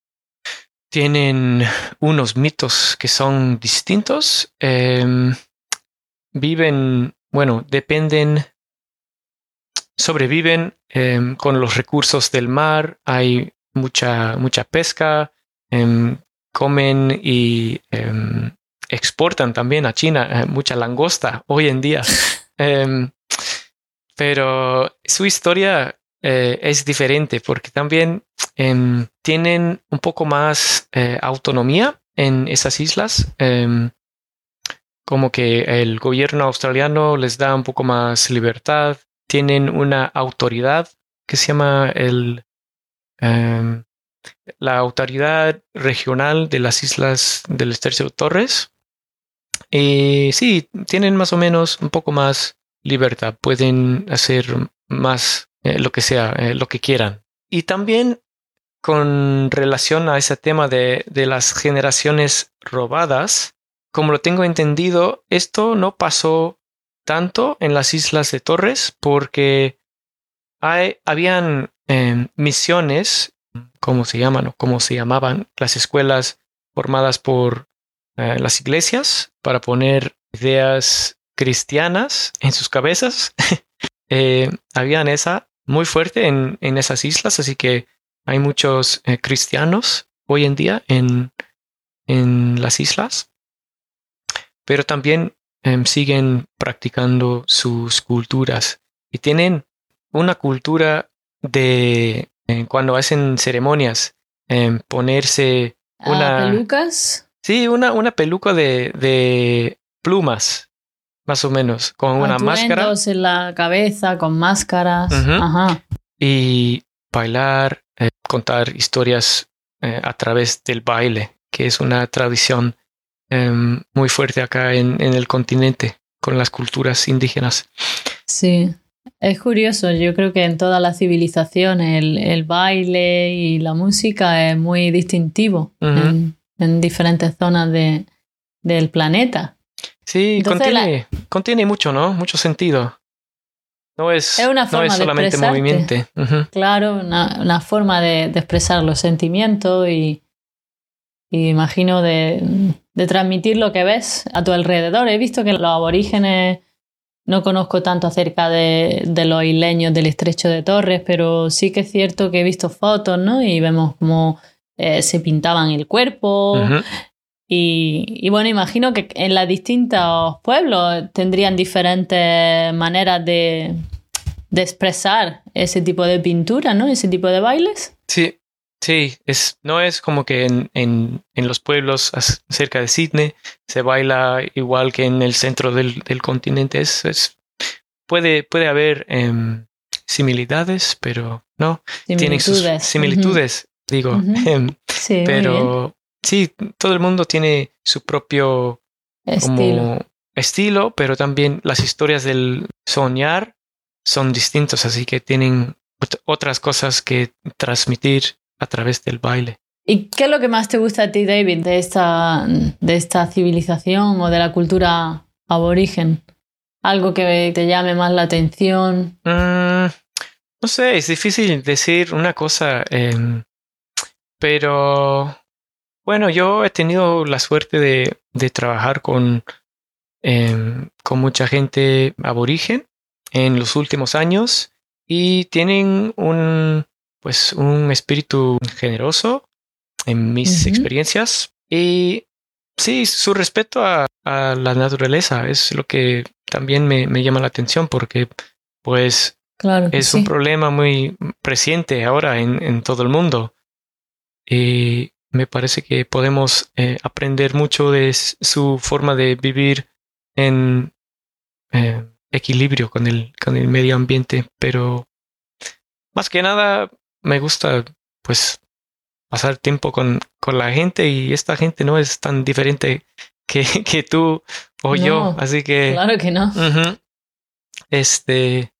tienen unos mitos que son distintos. Em, viven, bueno, dependen, sobreviven em, con los recursos del mar. Hay mucha, mucha pesca. Em, comen y exportan también a China eh, mucha langosta hoy en día. pero su historia eh, es diferente porque también tienen un poco más eh, autonomía en esas islas. Em, como que el gobierno australiano les da un poco más libertad. Tienen una autoridad que se llama el, em, la autoridad regional de las islas del de Torres. Y sí, tienen más o menos un poco más libertad. Pueden hacer más eh, lo que sea, eh, lo que quieran. Y también con relación a ese tema de, de, las generaciones robadas, como lo tengo entendido, esto no pasó tanto en las islas de Torres porque hay, habían em, misiones, como se llaman o como se llamaban, las escuelas formadas por eh, las iglesias para poner ideas cristianas en sus cabezas. habían esa muy fuerte en, esas islas, así que hay muchos eh, cristianos hoy en día en, en las islas, pero también em, siguen practicando sus culturas y tienen una cultura de eh, cuando hacen ceremonias, em, ponerse ah, una... ¿Pelucas? Sí, una, una peluca de, de plumas más o menos, con una máscara. en la cabeza, con máscaras. Ajá. Y bailar, contar historias eh, a través del baile, que es una tradición em, muy fuerte acá en, en, el continente, con las culturas indígenas. Sí, es curioso, yo creo que en toda la civilización el, el baile y la música es muy distintivo en, en, diferentes zonas de, del planeta. Sí, contiene, contiene mucho, ¿no? Mucho sentido. No es, una forma no es solamente movimiento. Claro, una, forma de, expresar los sentimientos y, imagino de, transmitir lo que ves a tu alrededor. He visto que los aborígenes, no conozco tanto acerca de, los isleños del estrecho de Torres, pero sí que es cierto que he visto fotos, ¿no? Y vemos cómo eh, se pintaban el cuerpo, y, bueno, imagino que en los distintos pueblos tendrían diferentes maneras de, expresar ese tipo de pintura, ¿no? Ese tipo de bailes. Sí, sí, es, no es como que en, en, en los pueblos cerca de Sydney se baila igual que en el centro del, del continente. Es, es, puede, puede haber em, similitudes, pero no. Tienen sus similitudes. digo. Sí, bien. Pero sí, todo el mundo tiene su propio Estilo. como estilo, pero también las historias del soñar son distintos, así que tienen ot- otras cosas que transmitir a través del baile. ¿Y qué es lo que más te gusta a ti, David, de esta, de esta civilización o de la cultura aborigen? Algo que te llame más la atención. Mm, no sé, es difícil decir una cosa, em, pero bueno, yo he tenido la suerte de, de trabajar con, em, con mucha gente aborigen en los últimos años y tienen un, pues, un espíritu generoso en mis experiencias y sí, su respeto a, a la naturaleza es lo que también me, me llama la atención porque pues Claro es sí. un problema muy presente ahora en, en todo el mundo. Y me parece que podemos eh, aprender mucho de su forma de vivir en eh, equilibrio con el, con el medio ambiente. Pero más que nada me gusta pues pasar tiempo con, con la gente y esta gente no es tan diferente que, que tú o yo. Así que... Claro que no. Este,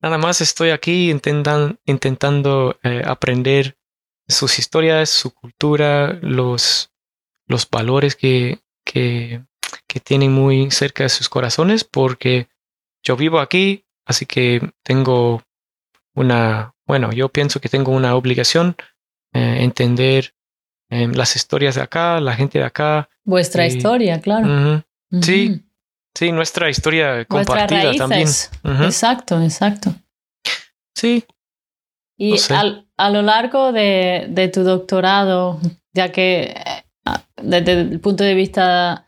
nada más estoy aquí intentan- intentando eh, aprender sus historias, su cultura, los, los valores que, que, que tienen muy cerca de sus corazones, porque yo vivo aquí, así que tengo una, bueno, yo pienso que tengo una obligación eh, entender eh, las historias de acá, la gente de acá. Vuestra historia, claro. Sí. Sí, nuestra historia compartida también. Exacto, exacto. Sí, Y No sé. al- a lo largo de, de tu doctorado, ya que eh, desde el punto de vista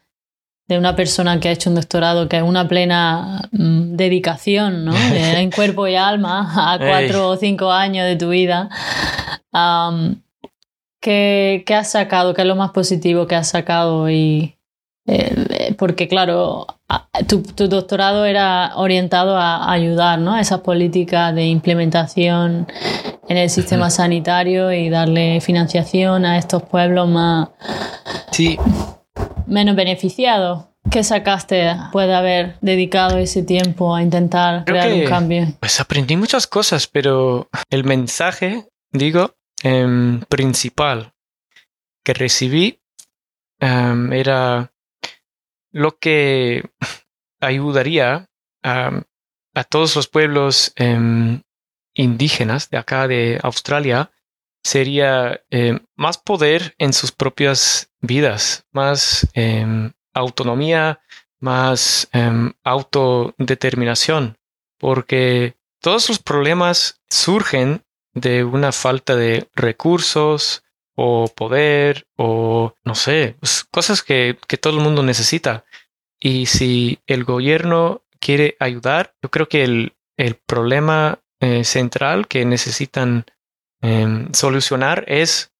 de una persona que ha hecho un doctorado, que es una plena mm, dedicación, ¿no? Eh, en cuerpo y alma, a cuatro o cinco años de tu vida, ¿qué, qué has sacado? ¿Qué es lo más positivo que has sacado? Y, eh, porque claro, tu, tu doctorado era orientado a ayudar ¿no? a esas políticas de implementación en el sistema sanitario y darle financiación a estos pueblos más sí. Menos beneficiados. ¿Qué sacaste después de haber dedicado ese tiempo a intentar Creo crear un cambio? Pues aprendí muchas cosas, pero el mensaje, digo, em, principal que recibí em, era lo que ayudaría a, a todos los pueblos em, indígenas de acá de Australia sería más poder en sus propias vidas, más em, autonomía, más em, autodeterminación, porque todos los problemas surgen de una falta de recursos o poder o no sé, pues, cosas que, que todo el mundo necesita. Y si el gobierno quiere ayudar, yo creo que el, el problema eh, central que necesitan em, solucionar es,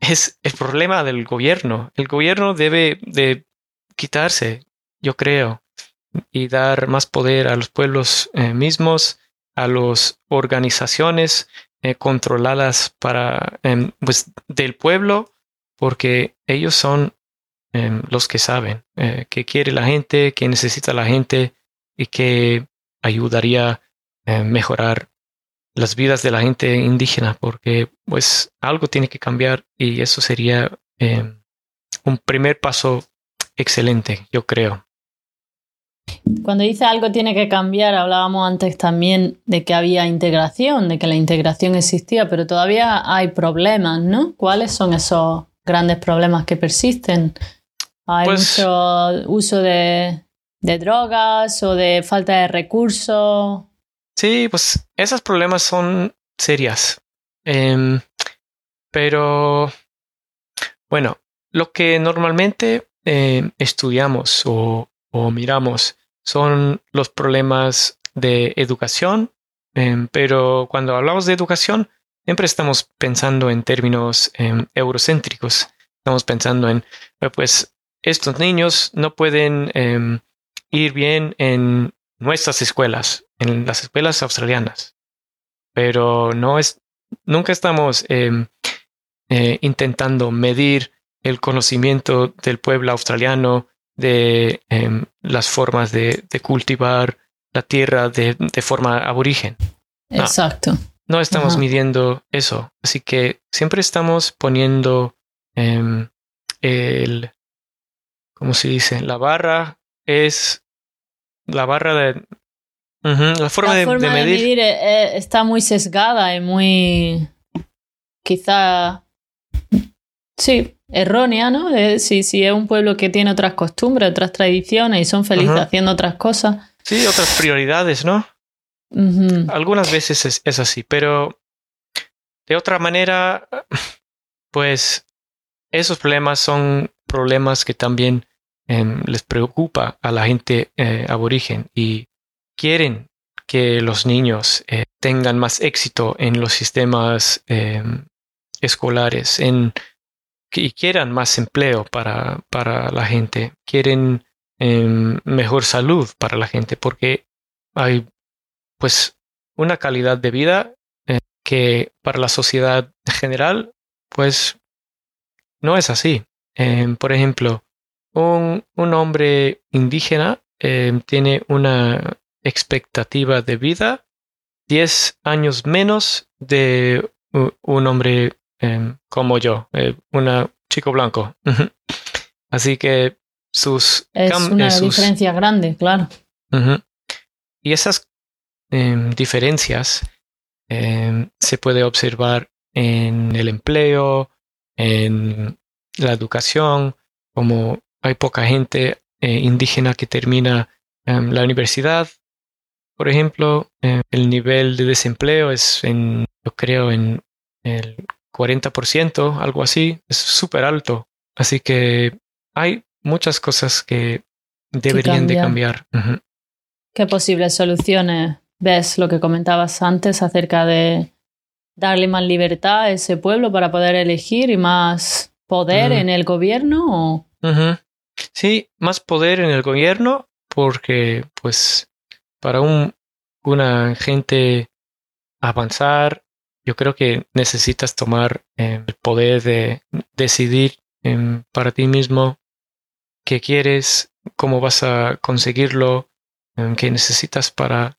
es el problema del gobierno. El gobierno debe de quitarse, yo creo, y dar más poder a los pueblos eh, mismos, a las organizaciones eh, controladas para em, pues del pueblo, porque ellos son em, los que saben eh, qué quiere la gente, qué necesita la gente y qué ayudaría a mejorar las vidas de la gente indígena, porque pues algo tiene que cambiar y eso sería em, un primer paso excelente, yo creo. Cuando dice algo tiene que cambiar, hablábamos antes también de que había integración, de que la integración existía, pero todavía hay problemas, ¿no? ¿Cuáles son esos grandes problemas que persisten? Hay Pues- mucho uso de, de drogas o de falta de recursos. Sí, pues esos problemas son serias. Em, pero bueno, lo que normalmente em, estudiamos o, miramos son los problemas de educación, em, pero cuando hablamos de educación, siempre estamos pensando en términos em, eurocéntricos. Estamos pensando en, eh, pues, estos niños no pueden ir bien en nuestras escuelas, en las escuelas australianas. Pero no es, nunca estamos em, eh, intentando medir el conocimiento del pueblo australiano de em, las formas de, cultivar la tierra de, forma aborigen. Exacto. No estamos midiendo eso. Así que siempre estamos poniendo em, el, ¿cómo se dice? La barra es la barra de... la forma, de, medir, eh, eh, está muy sesgada y muy... quizá... Sí, errónea, ¿no? si, si es un pueblo que tiene otras costumbres, otras tradiciones y son felices haciendo otras cosas. Sí, otras prioridades, ¿no? Algunas veces es, así, pero de otra manera, pues esos problemas son problemas que también em, les preocupa a la gente eh, aborigen y quieren que los niños eh, tengan más éxito en los sistemas em, escolares, y quieran más empleo para, para la gente, quieren em, mejor salud para la gente, porque hay pues una calidad de vida eh, que para la sociedad general pues no es así. Em, por ejemplo, un, un hombre indígena tiene una expectativa de vida 10 años menos de un hombre Em, como yo, eh, un chico blanco. Así que sus... Es una eh, diferencia grande, claro. Y esas em, diferencias em, se puede observar en el empleo, en la educación, como hay poca gente eh, indígena que termina la universidad, por ejemplo, el nivel de desempleo es en, yo creo, en el 40%, algo así, es súper alto. Así que hay muchas cosas que deberían de cambiar. ¿Qué posibles soluciones ves lo que comentabas antes acerca de darle más libertad a ese pueblo para poder elegir y más poder en el gobierno? Sí, más poder en el gobierno porque pues para un, una gente avanzar yo creo que necesitas tomar eh, el poder de decidir em, para ti mismo qué quieres, cómo vas a conseguirlo, em, qué necesitas para,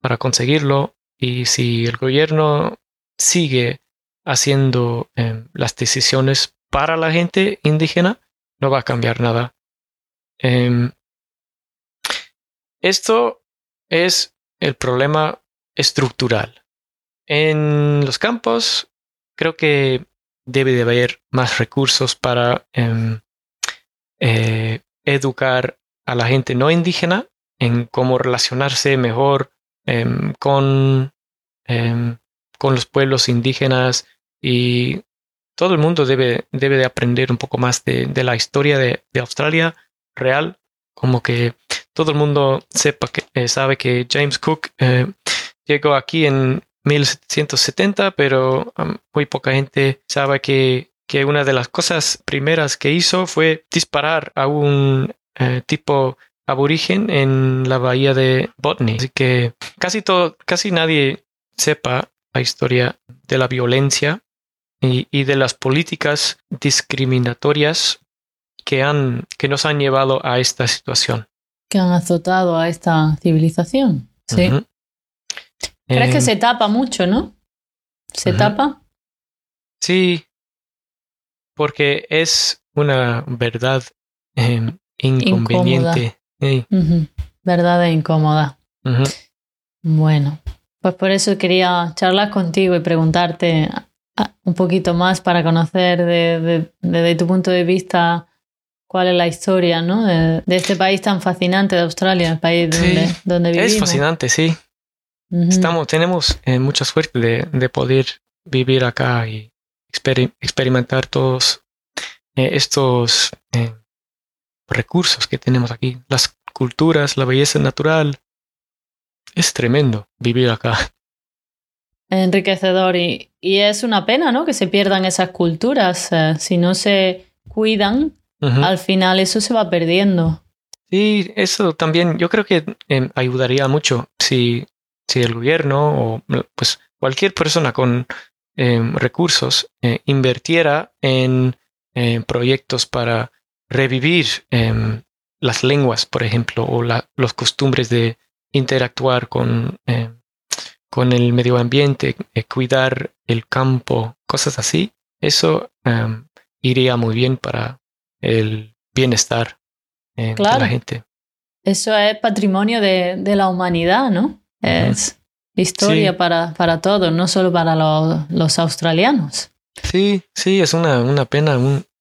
para conseguirlo y si el gobierno sigue haciendo em, las decisiones para la gente indígena, no va a cambiar nada. esto es el problema estructural. En los campos creo que debe de haber más recursos para em, eh, educar a la gente no indígena en cómo relacionarse mejor em, con, em, con los pueblos indígenas y todo el mundo debe, debe de aprender un poco más de, la historia de, Australia real, como que todo el mundo sepa que eh, sabe que James Cook eh, llegó aquí en 1770, pero muy poca gente sabe que, que, una de las cosas primeras que hizo fue disparar a un eh, tipo aborigen en la bahía de Botany. Así que casi todo, casi nadie sepa la historia de la violencia y, y de las políticas discriminatorias que, han, que nos han llevado a esta situación. Que han azotado a esta civilización. Sí. ¿Crees que em, se tapa mucho, no? ¿Se tapa? Sí, porque es una verdad em, inconveniente. Verdad e incómoda. Bueno, pues por eso quería charlar contigo y preguntarte un poquito más para conocer desde tu punto de vista cuál es la historia ¿no? de, este país tan fascinante de Australia, el país donde, donde vivimos. Es fascinante, sí. Estamos, tenemos eh, mucha suerte de, poder vivir acá y experimentar todos eh, estos eh, recursos que tenemos aquí, las culturas, la belleza natural. Es tremendo vivir acá. Enriquecedor y, y es una pena, ¿no? Que se pierdan esas culturas. si no se cuidan, al final eso se va perdiendo. Sí, eso también yo creo que ayudaría mucho si si el gobierno o pues cualquier persona con em, recursos eh, invirtiera en proyectos para revivir em, las lenguas, por ejemplo, o los costumbres de interactuar con, em, con el medio ambiente, eh, cuidar el campo, cosas así, eso iría muy bien para el bienestar de la gente. Eso es patrimonio de, de la humanidad, ¿no? Es historia para, para todos, no solo para los, los australianos. Sí, sí, es una, una pena,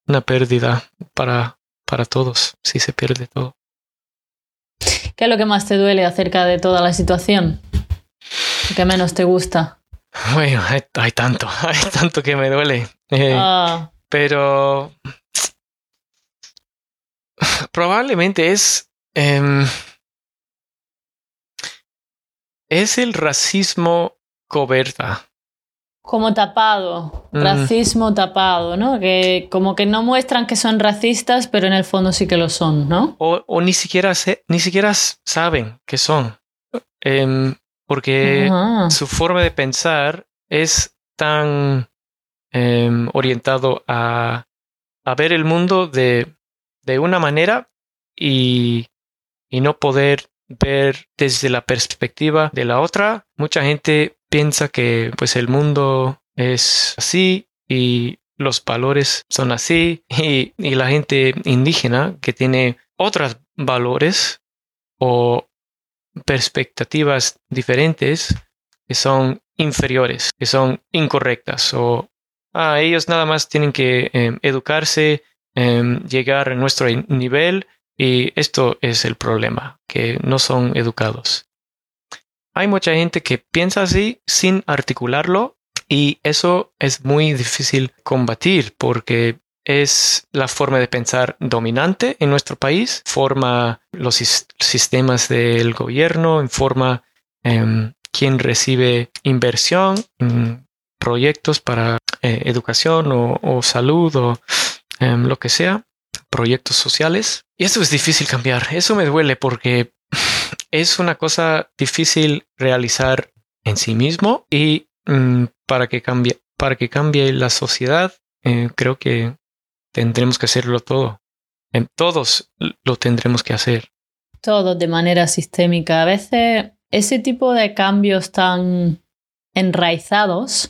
una pérdida para, para todos, si se pierde todo. ¿Qué es lo que más te duele acerca de toda la situación? ¿Qué menos te gusta? Bueno, hay, tanto, hay tanto que me duele. Eh, ah. Pero probablemente es Em, es el racismo coberta. Como tapado, mm. racismo tapado, ¿no? Que como que no muestran que son racistas, pero en el fondo sí que lo son, ¿no? O, ni, siquiera ni siquiera saben que son. Em, porque su forma de pensar es tan em, orientado a, a, ver el mundo de, de una manera y y no poder ver desde la perspectiva de la otra. Mucha gente piensa que pues el mundo es así y los valores son así y, la gente indígena que tiene otros valores o perspectivas diferentes que son inferiores, que son incorrectas o ah, ellos nada más tienen que em, educarse, em, llegar a nuestro nivel y esto es el problema, que no son educados. Hay mucha gente que piensa así sin articularlo y eso es muy difícil combatir porque es la forma de pensar dominante en nuestro país, forma los sistemas del gobierno, forma eh, quién recibe inversión proyectos para eh, educación o, salud o em, lo que sea proyectos sociales. Y eso es difícil cambiar. Eso me duele porque es una cosa difícil realizar en sí mismo y mm, para que cambie para que cambie la sociedad eh, creo que tendremos que hacerlo todo en todos lo tendremos que hacer todo de manera sistémica a veces ese tipo de cambios tan enraizados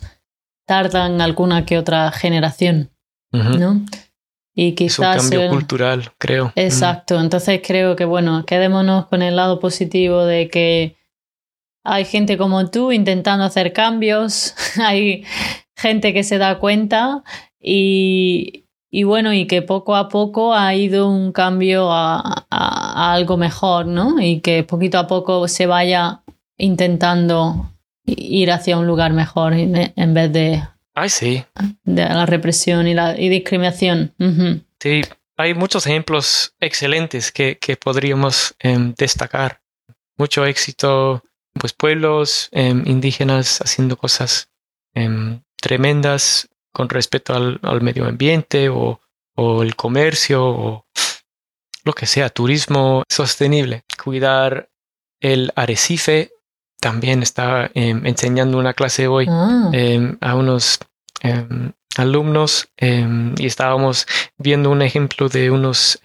tardan alguna que otra generación ¿no? Y quizás, es un cambio cultural, creo. Exacto, entonces creo que bueno, quedémonos con el lado positivo de que hay gente como tú intentando hacer cambios, hay gente que se da cuenta y, y bueno, y que poco a poco ha ido un cambio a, a, algo mejor, ¿no? Y que poquito a poco se vaya intentando ir hacia un lugar mejor en vez de Ay, sí. De la represión y la discriminación. Sí, hay muchos ejemplos excelentes que, podríamos em, destacar. Mucho éxito, pues pueblos em, indígenas haciendo cosas em, tremendas con respecto al, medio ambiente o, o, el comercio o lo que sea, turismo sostenible. Cuidar el arrecife también estaba em, enseñando una clase hoy ah. em, a unos em, alumnos y estábamos viendo un ejemplo de unos,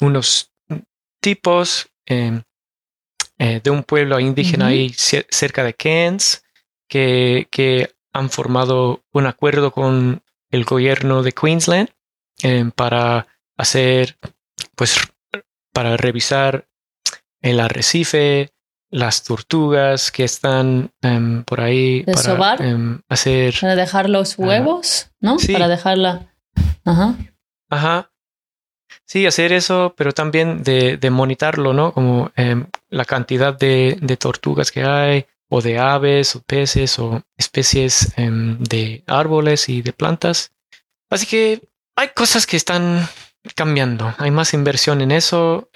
unos tipos eh, de un pueblo indígena ahí cerca de Cairns que, que han formado un acuerdo con el gobierno de Queensland para hacer, pues, para revisar el arrecife, las tortugas que están em, por ahí para em, hacer para dejar los huevos, ¿no? Para dejarla. Ajá. Ajá. Sí, hacer eso, pero también de, de monitarlo, ¿no? Como em, la cantidad de, de, tortugas que hay, o de aves, o peces, o especies de árboles y de plantas. Así que hay cosas que están cambiando. Hay más inversión en eso,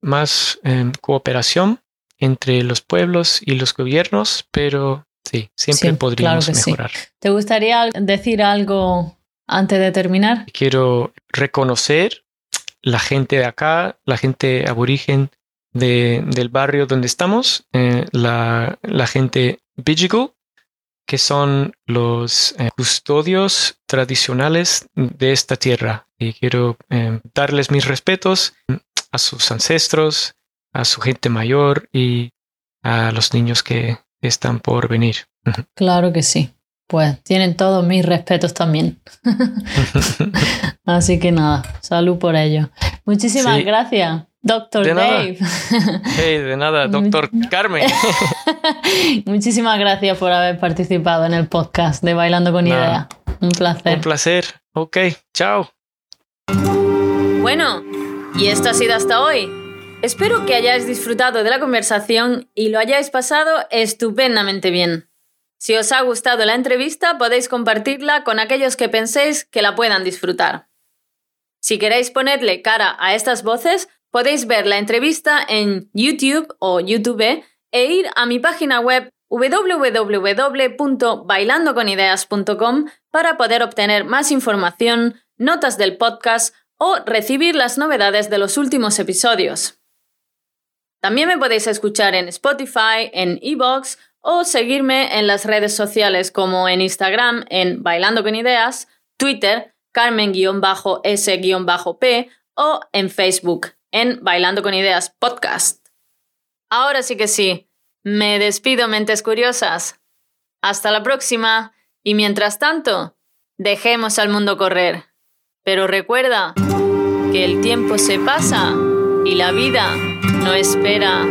más cooperación entre los pueblos y los gobiernos, pero sí, siempre podríamos mejorar. ¿Te gustaría decir algo antes de terminar? Quiero reconocer la gente de acá, la gente aborigen de, del barrio donde estamos, eh, la, la, gente Bijigu, que son los eh, custodios tradicionales de esta tierra. Y quiero eh, darles mis respetos a sus ancestros, a su gente mayor y a los niños que están por venir. Claro que sí. Pues tienen todos mis respetos también. Así que nada, salud por ello. Muchísimas gracias. Doctor Dave. Hey, de nada, doctor Carmen. Muchísimas gracias por haber participado en el podcast de Bailando con Idea. Un placer. Un placer. Ok, chao. Bueno, y esto ha sido hasta hoy. Espero que hayáis disfrutado de la conversación y lo hayáis pasado estupendamente bien. Si os ha gustado la entrevista, podéis compartirla con aquellos que penséis que la puedan disfrutar. Si queréis ponerle cara a estas voces, podéis ver la entrevista en YouTube o YouTube e ir a mi página web www.bailandoconideas.com para poder obtener más información, notas del podcast o recibir las novedades de los últimos episodios. También me podéis escuchar en Spotify, en Evox o seguirme en las redes sociales como en Instagram en Bailando con Ideas, Twitter, Carmen-S-P o en Facebook en Bailando con Ideas Podcast. Ahora sí que sí, me despido mentes curiosas. Hasta la próxima y mientras tanto, dejemos al mundo correr. Pero recuerda que el tiempo se pasa y la vida no espera.